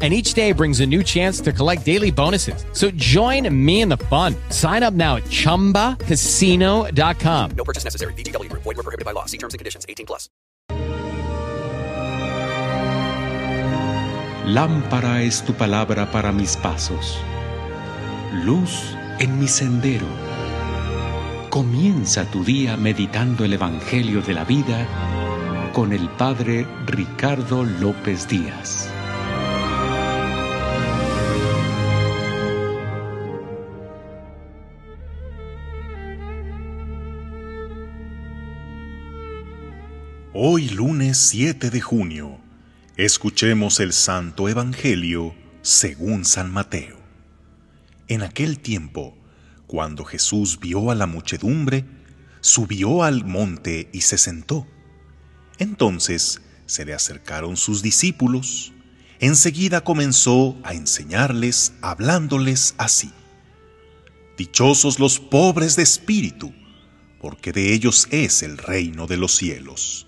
And each day brings a new chance to collect daily bonuses. So join me in the fun. Sign up now at chumbacasino.com. No purchase necessary. VGW Group. Void were prohibited by law. See terms and conditions. 18 plus. Lámpara es tu palabra para mis pasos, luz en mi sendero. Comienza tu día meditando el Evangelio de la vida con el Padre Ricardo López Díaz. Hoy lunes 7 de junio, escuchemos el Santo Evangelio según San Mateo. En aquel tiempo, cuando Jesús vio a la muchedumbre, subió al monte y se sentó. Entonces se le acercaron sus discípulos. Enseguida comenzó a enseñarles hablándoles así. Dichosos los pobres de espíritu, porque de ellos es el reino de los cielos.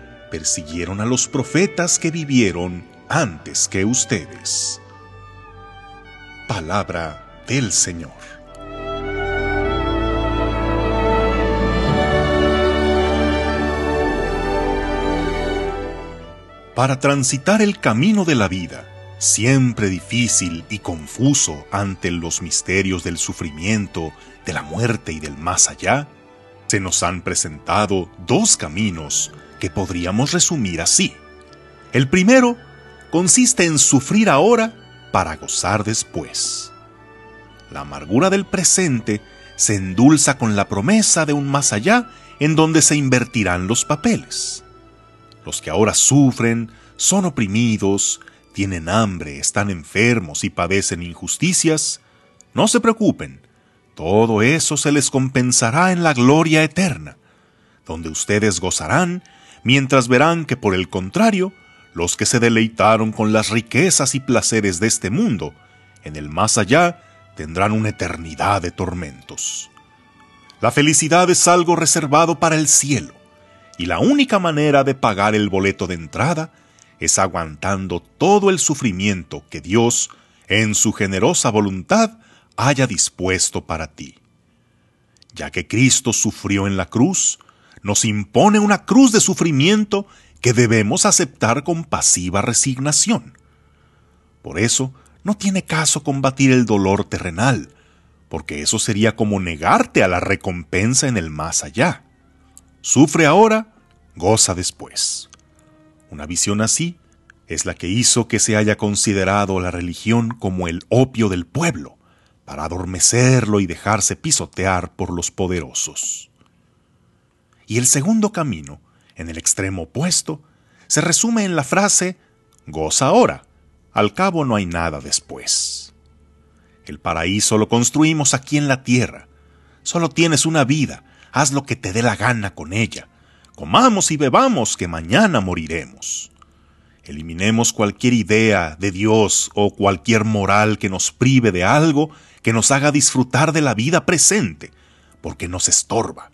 persiguieron a los profetas que vivieron antes que ustedes. Palabra del Señor. Para transitar el camino de la vida, siempre difícil y confuso ante los misterios del sufrimiento, de la muerte y del más allá, se nos han presentado dos caminos que podríamos resumir así. El primero consiste en sufrir ahora para gozar después. La amargura del presente se endulza con la promesa de un más allá en donde se invertirán los papeles. Los que ahora sufren, son oprimidos, tienen hambre, están enfermos y padecen injusticias, no se preocupen, todo eso se les compensará en la gloria eterna, donde ustedes gozarán mientras verán que por el contrario, los que se deleitaron con las riquezas y placeres de este mundo, en el más allá tendrán una eternidad de tormentos. La felicidad es algo reservado para el cielo, y la única manera de pagar el boleto de entrada es aguantando todo el sufrimiento que Dios, en su generosa voluntad, haya dispuesto para ti. Ya que Cristo sufrió en la cruz, nos impone una cruz de sufrimiento que debemos aceptar con pasiva resignación. Por eso, no tiene caso combatir el dolor terrenal, porque eso sería como negarte a la recompensa en el más allá. Sufre ahora, goza después. Una visión así es la que hizo que se haya considerado la religión como el opio del pueblo, para adormecerlo y dejarse pisotear por los poderosos. Y el segundo camino, en el extremo opuesto, se resume en la frase goza ahora, al cabo no hay nada después. El paraíso lo construimos aquí en la tierra. Solo tienes una vida, haz lo que te dé la gana con ella. Comamos y bebamos, que mañana moriremos. Eliminemos cualquier idea de Dios o cualquier moral que nos prive de algo que nos haga disfrutar de la vida presente, porque nos estorba.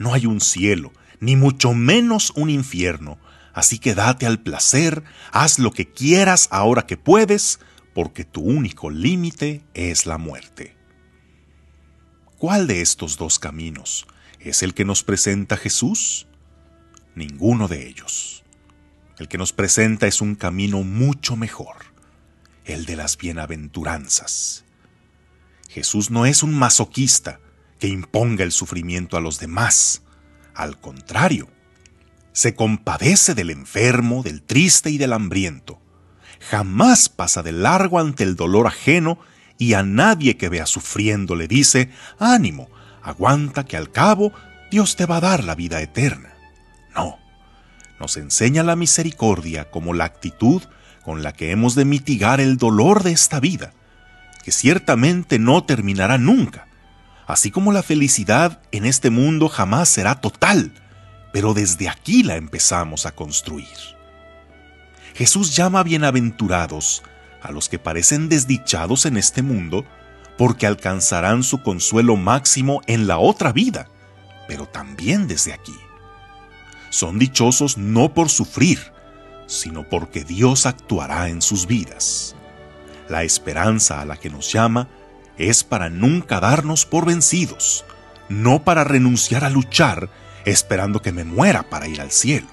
No hay un cielo, ni mucho menos un infierno, Así que date al placer, haz lo que quieras ahora que puedes, porque tu único límite es la muerte. ¿Cuál de estos dos caminos es el que nos presenta Jesús? Ninguno de ellos. El que nos presenta es un camino mucho mejor, el de las bienaventuranzas. Jesús no es un masoquista que imponga el sufrimiento a los demás. Al contrario, se compadece del enfermo, del triste y del hambriento. Jamás pasa de largo ante el dolor ajeno y a nadie que vea sufriendo le dice, ánimo, aguanta que al cabo Dios te va a dar la vida eterna. No, nos enseña la misericordia como la actitud con la que hemos de mitigar el dolor de esta vida, que ciertamente no terminará nunca, así como la felicidad en este mundo jamás será total, pero desde aquí la empezamos a construir. Jesús llama bienaventurados a los que parecen desdichados en este mundo, porque alcanzarán su consuelo máximo en la otra vida, pero también desde aquí. Son dichosos no por sufrir, sino porque Dios actuará en sus vidas. La esperanza a la que nos llama es para nunca darnos por vencidos, no para renunciar a luchar esperando que me muera para ir al cielo.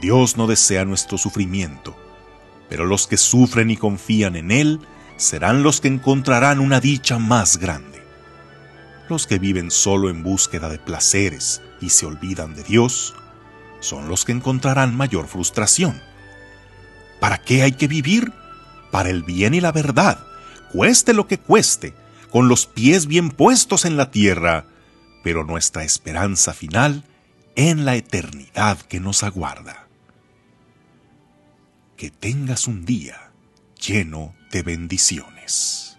Dios no desea nuestro sufrimiento, pero los que sufren y confían en Él serán los que encontrarán una dicha más grande. Los que viven solo en búsqueda de placeres y se olvidan de Dios son los que encontrarán mayor frustración. ¿Para qué hay que vivir? Para el bien y la verdad, cueste lo que cueste, con los pies bien puestos en la tierra, pero nuestra esperanza final en la eternidad que nos aguarda que tengas un día lleno de bendiciones.